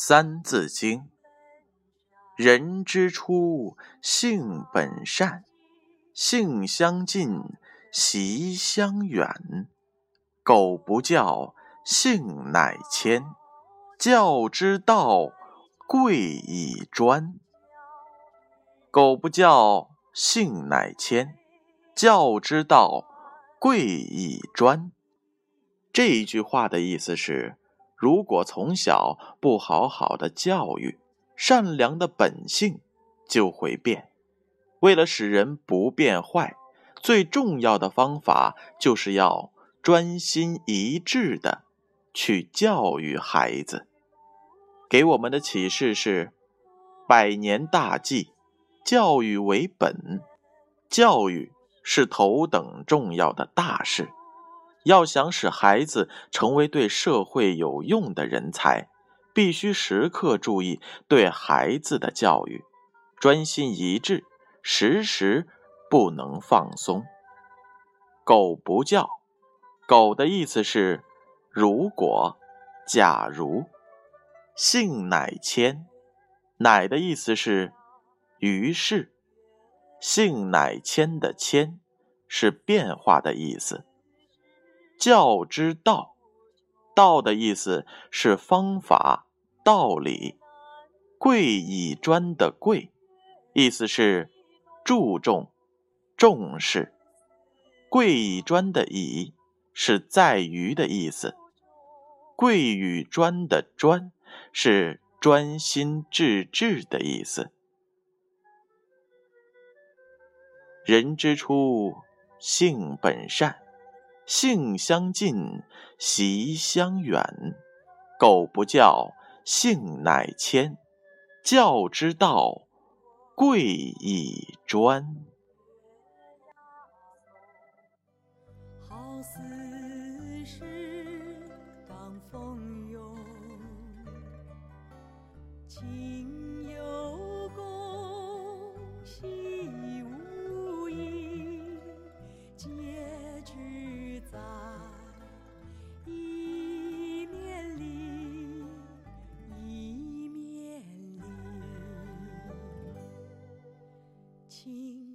三字经：人之初，性本善，性相近，习相远。苟不教，性乃迁。教之道，贵以专。苟不教，性乃迁。教之道，贵以专。这一句话的意思是。如果从小不好好的教育，善良的本性就会变。为了使人不变坏，最重要的方法就是要专心一致的去教育孩子。给我们的启示是：百年大计，教育为本，教育是头等重要的大事。要想使孩子成为对社会有用的人才，必须时刻注意对孩子的教育，专心一致，时时不能放松。苟不教，苟的意思是如果、假如；性乃迁，乃的意思是于是；性乃迁的迁是变化的意思。教之道，道的意思是方法、道理。贵以专的贵，意思是注重、重视。贵以专的以是在于的意思。贵与专的专是专心致志的意思。人之初，性本善。性相近，习相远。苟不教，性乃迁。教之道，贵以专。好似是当风涌，情。king.